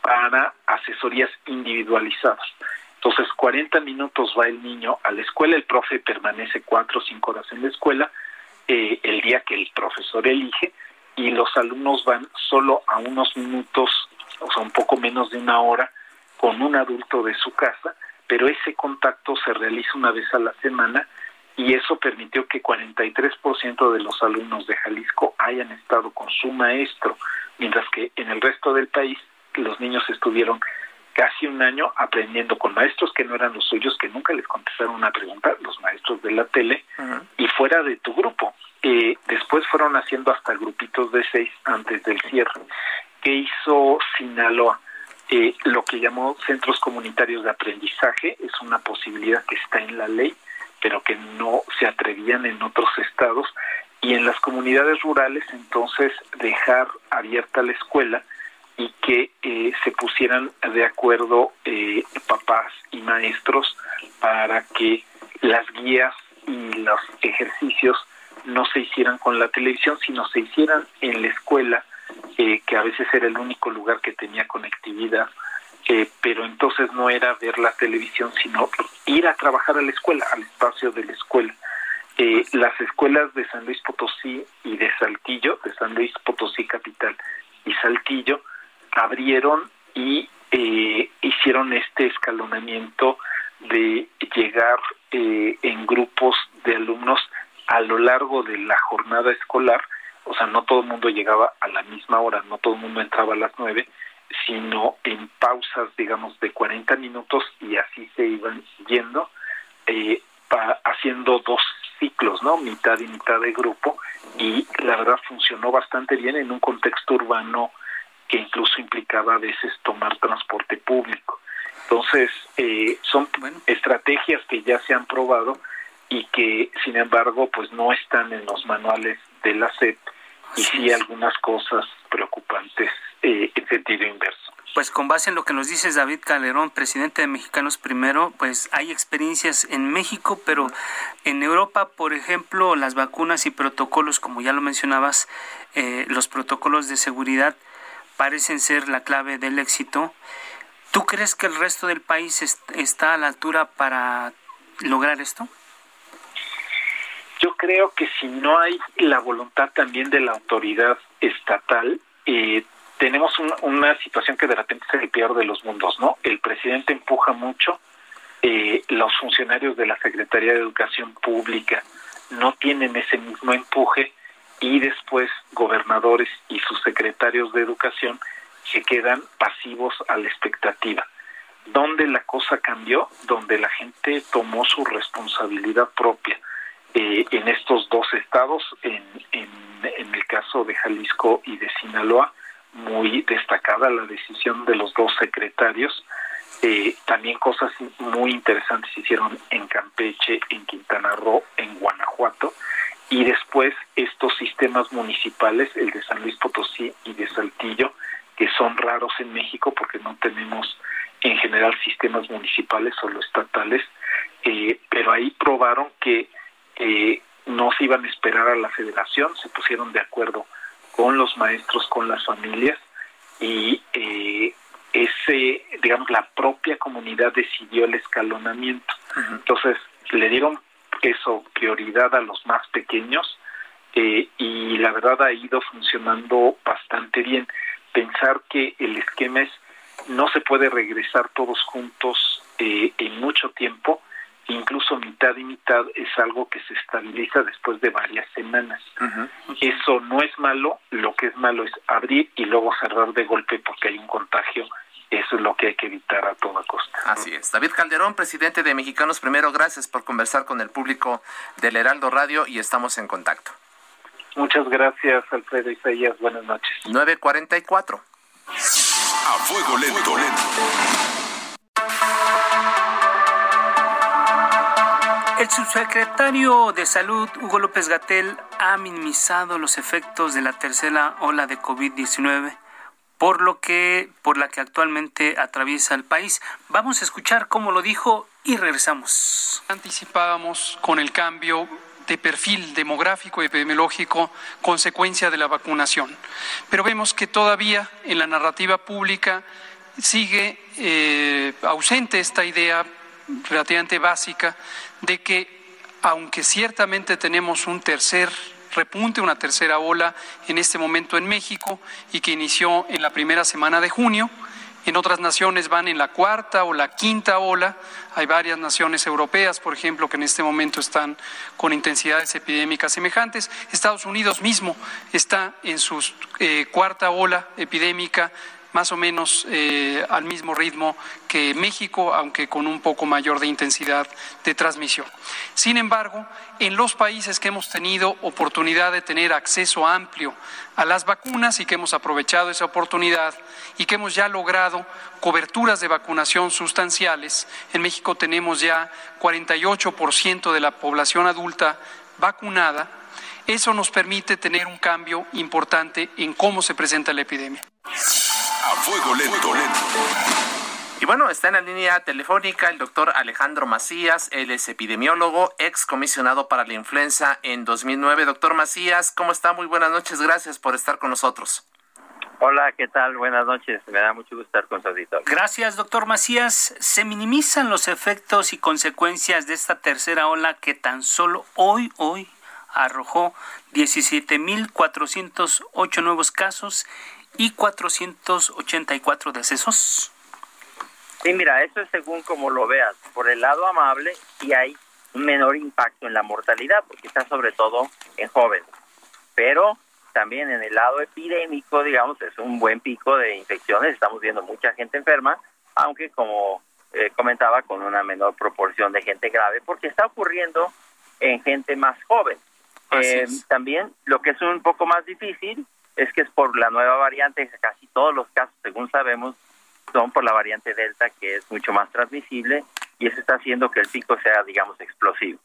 para asesorías individualizadas. Entonces, 40 minutos va el niño a la escuela, el profe permanece cuatro o cinco horas en la escuela, eh, el día que el profesor elige, y los alumnos van solo a unos minutos, o sea, un poco menos de una hora, con un adulto de su casa, pero ese contacto se realiza una vez a la semana y eso permitió que 43% de los alumnos de Jalisco hayan estado con su maestro, mientras que en el resto del país los niños estuvieron casi un año aprendiendo con maestros que no eran los suyos, que nunca les contestaron una pregunta, los maestros de la tele, y fuera de tu grupo. Eh, después fueron haciendo hasta grupitos de seis antes del cierre. ¿Qué hizo Sinaloa? Eh, lo que llamó centros comunitarios de aprendizaje es una posibilidad que está en la ley, pero que no se atrevían en otros estados. Y en las comunidades rurales, entonces, dejar abierta la escuela y que eh, se pusieran de acuerdo eh, papás y maestros para que las guías y los ejercicios no se hicieran con la televisión, sino se hicieran en la escuela, eh, que a veces era el único lugar que tenía conectividad, eh, pero entonces no era ver la televisión, sino ir a trabajar a la escuela, al espacio de la escuela. Eh, las escuelas de San Luis Potosí y de Saltillo, de San Luis Potosí Capital y Saltillo, abrieron y eh, hicieron este escalonamiento de llegar eh, en grupos de alumnos a lo largo de la jornada escolar, o sea, no todo el mundo llegaba a la misma hora, no todo el mundo entraba a las nueve, sino en pausas, digamos, de 40 minutos y así se iban yendo, eh, pa- haciendo dos ciclos, ¿no? Mitad y mitad de grupo, y la verdad funcionó bastante bien en un contexto urbano que incluso implicaba a veces tomar transporte público. Entonces, eh, son estrategias que ya se han probado y que, sin embargo, pues no están en los manuales de la SEP y sí algunas cosas preocupantes eh, en sentido inverso. Pues con base en lo que nos dices David Calderón, presidente de Mexicanos Primero, pues hay experiencias en México, pero en Europa, por ejemplo, las vacunas y protocolos, como ya lo mencionabas, eh, los protocolos de seguridad parecen ser la clave del éxito. ¿Tú crees que el resto del país est- está a la altura para lograr esto? Yo creo que si no hay la voluntad también de la autoridad estatal, eh, tenemos un- una situación que de repente es el peor de los mundos, ¿no? El presidente empuja mucho, eh, los funcionarios de la Secretaría de Educación Pública no tienen ese mismo empuje y después gobernadores y sus secretarios de educación se quedan pasivos a la expectativa. donde la cosa cambió, donde la gente tomó su responsabilidad propia. Eh, en estos dos estados, en, en, el caso de Jalisco y de Sinaloa, muy destacada la decisión de los dos secretarios. Eh, también cosas muy interesantes se hicieron en Campeche, en Quintana Roo, en Guanajuato. Y después estos sistemas municipales, el de San Luis Potosí y de Saltillo, que son raros en México porque no tenemos en general sistemas municipales, solo estatales, eh, pero ahí probaron que eh, no se iban a esperar a la federación, se pusieron de acuerdo con los maestros, con las familias y eh, ese, digamos, la propia comunidad decidió el escalonamiento. Entonces le dieron eso prioridad a los más pequeños eh, y la verdad ha ido funcionando bastante bien. Pensar que el esquema es no se puede regresar todos juntos eh, en mucho tiempo, incluso mitad y mitad es algo que se estabiliza después de varias semanas. Eso no es malo, lo que es malo es abrir y luego cerrar de golpe porque hay un contagio. Eso es lo que hay que evitar a toda costa. Así es. David Calderón, presidente de Mexicanos Primero, gracias por conversar con el público del Heraldo Radio y estamos en contacto. Muchas gracias, Alfredo Isaías. Buenas noches. 944. A fuego lento. El subsecretario de Salud, Hugo López Gatel, ha minimizado los efectos de la tercera ola de COVID-19 por lo que por la que actualmente atraviesa el país. Vamos a escuchar cómo lo dijo y regresamos. Anticipábamos con el cambio de perfil demográfico y epidemiológico consecuencia de la vacunación. Pero vemos que todavía en la narrativa pública sigue eh, ausente esta idea relativamente básica de que aunque ciertamente tenemos un tercer repunte, una tercera ola en este momento en México y que inició en la primera semana de junio, en otras naciones van en la cuarta o la quinta ola. Hay varias naciones europeas, por ejemplo, que en este momento están con intensidades epidémicas semejantes. Estados Unidos mismo está en su eh, cuarta ola epidémica más o menos eh, al mismo ritmo que México, aunque con un poco mayor de intensidad de transmisión. Sin embargo, en los países que hemos tenido oportunidad de tener acceso amplio a las vacunas y que hemos aprovechado esa oportunidad y que hemos ya logrado coberturas de vacunación sustanciales, en México tenemos ya 48% de la población adulta vacunada, eso nos permite tener un cambio importante en cómo se presenta la epidemia. A fuego lento. Y bueno, está en la línea telefónica el doctor Alejandro Macías, él es epidemiólogo, ex comisionado para la influenza en 2009. Doctor Macías, ¿cómo está? Muy buenas noches, gracias por estar con nosotros. Hola, ¿qué tal? Buenas noches, me da mucho gusto estar con su auditor. Gracias, doctor Macías. ¿Se minimizan los efectos y consecuencias de esta tercera ola que tan solo hoy, hoy, arrojó 17.408 nuevos casos y 484 decesos? Sí, mira, eso es según como lo veas. Por el lado amable, sí hay un menor impacto en la mortalidad, porque está sobre todo en jóvenes. Pero también en el lado epidémico, digamos, es un buen pico de infecciones. Estamos viendo mucha gente enferma, aunque como eh, comentaba, con una menor proporción de gente grave, porque está ocurriendo en gente más joven. Eh, también lo que es un poco más difícil es que es por la nueva variante, casi todos los casos, según sabemos, son por la variante Delta, que es mucho más transmisible y eso está haciendo que el pico sea, digamos, explosivo.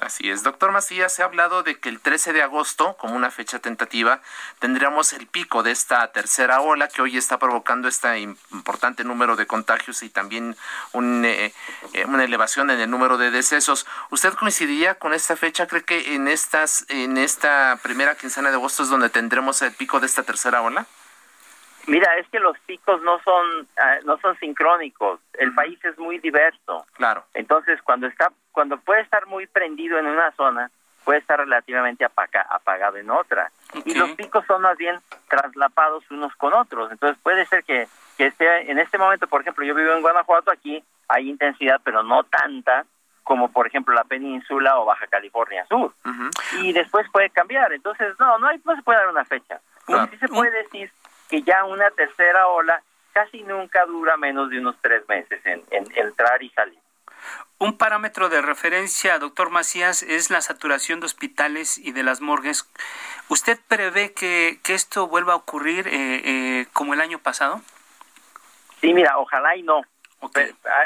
Así es, doctor Macías, se ha hablado de que el 13 de agosto, como una fecha tentativa, tendríamos el pico de esta tercera ola que hoy está provocando este importante número de contagios y también eh, eh, una elevación en el número de decesos. ¿Usted coincidiría con esta fecha? ¿Cree que en, estas, en esta primera quincena de agosto es donde tendremos el pico de esta tercera ola? Mira, es que los picos no son ah, no son sincrónicos. El país es muy diverso. Claro. Entonces, cuando está cuando puede estar muy prendido en una zona, puede estar relativamente apagado en otra. Y los picos son más bien traslapados unos con otros. Entonces, puede ser que que esté en este momento, por ejemplo, yo vivo en Guanajuato, aquí hay intensidad, pero no tanta como por ejemplo la península o Baja California Sur. Y después puede cambiar. Entonces, no, no hay no se puede dar una fecha. Sí se puede decir que ya una tercera ola casi nunca dura menos de unos tres meses en, entrar y salir. Un parámetro de referencia, doctor Macías, es la saturación de hospitales y de las morgues. ¿Usted prevé que, esto vuelva a ocurrir eh, eh, como el año pasado? Sí, mira, ojalá y no.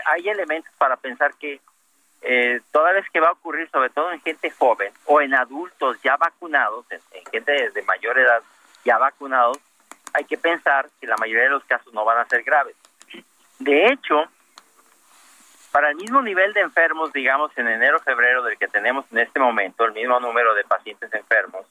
hay elementos para pensar que eh, toda vez que va a ocurrir, sobre todo en gente joven o en adultos ya vacunados, en, gente de mayor edad ya vacunados, hay que pensar que la mayoría de los casos no van a ser graves. De hecho, para el mismo nivel de enfermos, digamos, en enero-febrero del que tenemos en este momento, el mismo número de pacientes enfermos,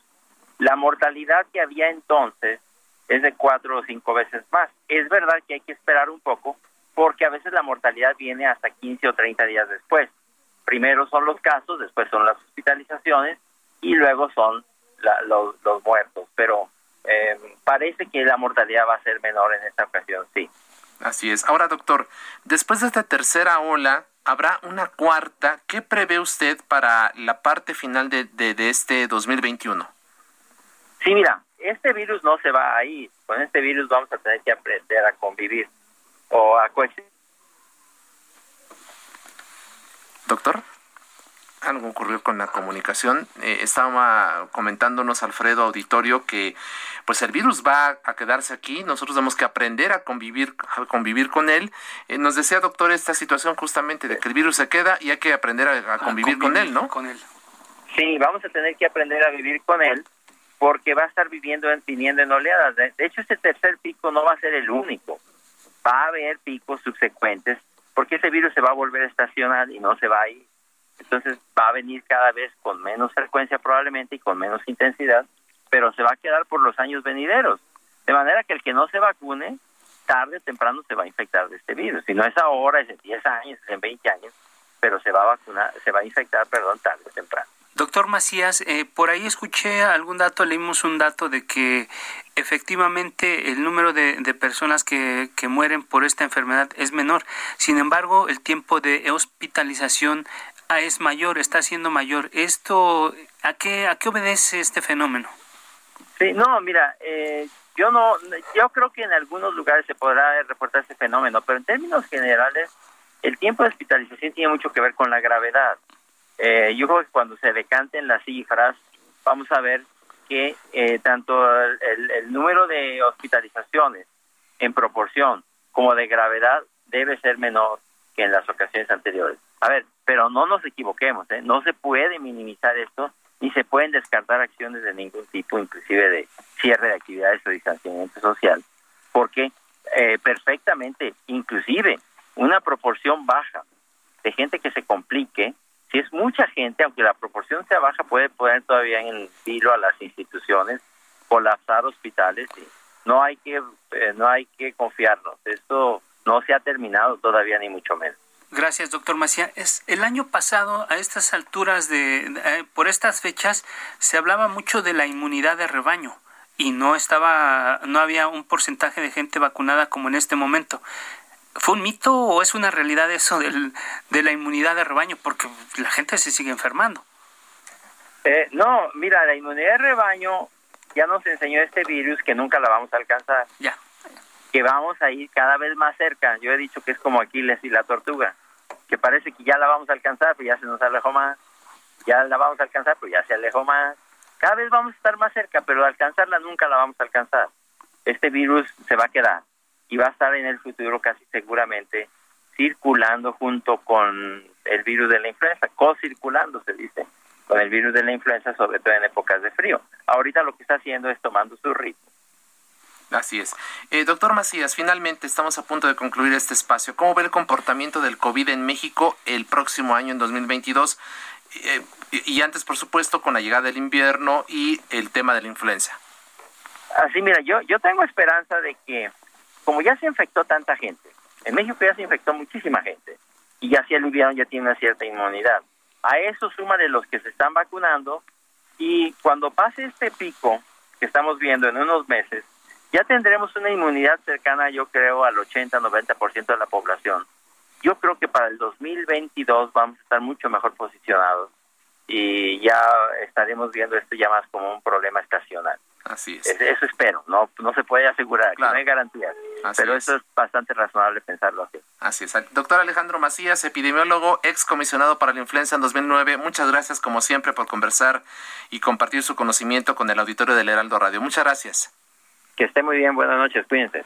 la mortalidad que había entonces es de cuatro o cinco veces más. Es verdad que hay que esperar un poco porque a veces la mortalidad viene hasta 15 o 30 días después. Primero son los casos, después son las hospitalizaciones y luego son los, muertos. Pero eh, parece que la mortalidad va a ser menor en esta ocasión, sí. Así es. Ahora, doctor, después de esta tercera ola, habrá una cuarta. ¿Qué prevé usted para la parte final de, de, de este 2021? Sí, mira, este virus no se va a ir. Con este virus vamos a tener que aprender a convivir o a coexistir. Doctor, algo ocurrió con la comunicación. Eh, estaba comentándonos Alfredo Auditorio que pues el virus va a quedarse aquí, nosotros tenemos que aprender a convivir, a convivir con él. Eh, nos decía, doctor, esta situación justamente de que el virus se queda y hay que aprender a, convivir, con él, ¿no? Con él. Sí, vamos a tener que aprender a vivir con él porque va a estar viviendo, en, viniendo en oleadas. De, hecho, este tercer pico no va a ser el único. Va a haber picos subsecuentes porque ese virus se va a volver a estacionar y no se va a ir. Entonces va a venir cada vez con menos frecuencia probablemente y con menos intensidad, pero se va a quedar por los años venideros. De manera que el que no se vacune, tarde o temprano se va a infectar de este virus. Si no es ahora, es en 10 años, es en 20 años, pero se va a vacunar, se va a infectar, perdón, tarde o temprano. Doctor Macías, eh, por ahí escuché algún dato, leímos un dato de que efectivamente el número de, personas que, que, mueren por esta enfermedad es menor. Sin embargo, el tiempo de hospitalización ah, es mayor, está siendo mayor. ¿Esto a qué, a qué obedece este fenómeno? Sí, no, mira, eh, yo no, yo creo que en algunos lugares se podrá reportar este fenómeno, pero en términos generales, el tiempo de hospitalización tiene mucho que ver con la gravedad. Eh, yo creo que cuando se decanten las cifras, vamos a ver que eh, tanto el, número de hospitalizaciones en proporción como de gravedad debe ser menor que en las ocasiones anteriores. A ver, pero no nos equivoquemos, ¿eh? no se puede minimizar esto ni se pueden descartar acciones de ningún tipo, inclusive de cierre de actividades o distanciamiento social, porque eh, perfectamente, inclusive una proporción baja de gente que se complique si es mucha gente, aunque la proporción sea baja, puede poner todavía en el filo a las instituciones, colapsar hospitales. Y no hay que eh, no hay que confiarnos. Esto no se ha terminado todavía ni mucho menos. Gracias, doctor Macía. Es, el año pasado, a estas alturas de, eh, por estas fechas, se hablaba mucho de la inmunidad de rebaño y no estaba, no había un porcentaje de gente vacunada como en este momento. ¿Fue un mito o es una realidad eso del, de la inmunidad de rebaño? Porque la gente se sigue enfermando. Eh, no, mira, la inmunidad de rebaño ya nos enseñó este virus que nunca la vamos a alcanzar. Ya. Que vamos a ir cada vez más cerca. Yo he dicho que es como Aquiles y la tortuga, que parece que ya la vamos a alcanzar, pero ya se nos alejó más. Ya la vamos a alcanzar, pero ya se alejó más. Cada vez vamos a estar más cerca, pero alcanzarla nunca la vamos a alcanzar. Este virus se va a quedar y va a estar en el futuro casi seguramente circulando junto con el virus de la influenza, co-circulando se dice, con el virus de la influenza, sobre todo en épocas de frío. Ahorita lo que está haciendo es tomando su ritmo. Así es. Eh, doctor Macías, finalmente estamos a punto de concluir este espacio. ¿Cómo ve el comportamiento del COVID en México el próximo año, en 2022? Eh, y antes, por supuesto, con la llegada del invierno y el tema de la influenza. Así, mira, yo, yo tengo esperanza de que como ya se infectó tanta gente, en México ya se infectó muchísima gente y ya se aliviaron, ya tiene una cierta inmunidad. A eso suma de los que se están vacunando y cuando pase este pico que estamos viendo en unos meses, ya tendremos una inmunidad cercana, yo creo, al 80-90% de la población. Yo creo que para el 2022 vamos a estar mucho mejor posicionados y ya estaremos viendo esto ya más como un problema estacional. Así es. Eso espero, no, no se puede asegurar, no hay garantías. pero eso es bastante razonable pensarlo así. Así es. Doctor Alejandro Macías, epidemiólogo, ex comisionado para la influenza en 2009, muchas gracias como siempre por conversar y compartir su conocimiento con el auditorio del Heraldo Radio. Muchas gracias. Que esté muy bien, buenas noches, cuídense.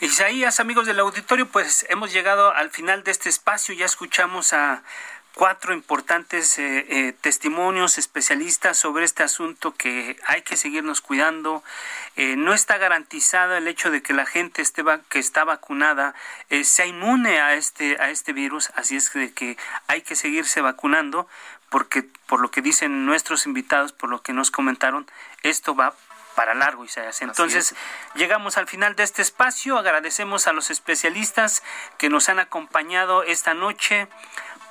Isaías, amigos del auditorio, pues hemos llegado al final de este espacio, ya escuchamos a cuatro importantes eh, eh, testimonios especialistas sobre este asunto que hay que seguirnos cuidando. Eh, no está garantizado el hecho de que la gente esté que está vacunada sea inmune a este a este virus, así es que hay que seguirse vacunando porque por lo que dicen nuestros invitados, por lo que nos comentaron, esto va para largo, Isaías. Entonces, llegamos al final de este espacio. Agradecemos a los especialistas que nos han acompañado esta noche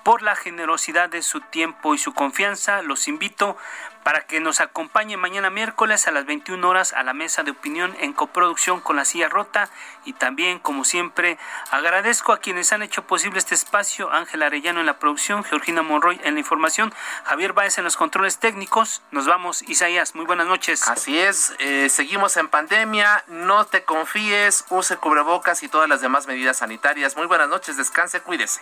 por la generosidad de su tiempo y su confianza. Los invito para que nos acompañe mañana miércoles a las 21 horas a la mesa de opinión en coproducción con la silla rota. Y también como siempre agradezco a quienes han hecho posible este espacio. Ángel Arellano en la producción Georgina Monroy en la información Javier Báez en los controles técnicos. Nos vamos Isaías muy buenas noches. Así es eh, seguimos en pandemia no te confíes use cubrebocas y todas las demás medidas sanitarias. Muy buenas noches descanse cuídese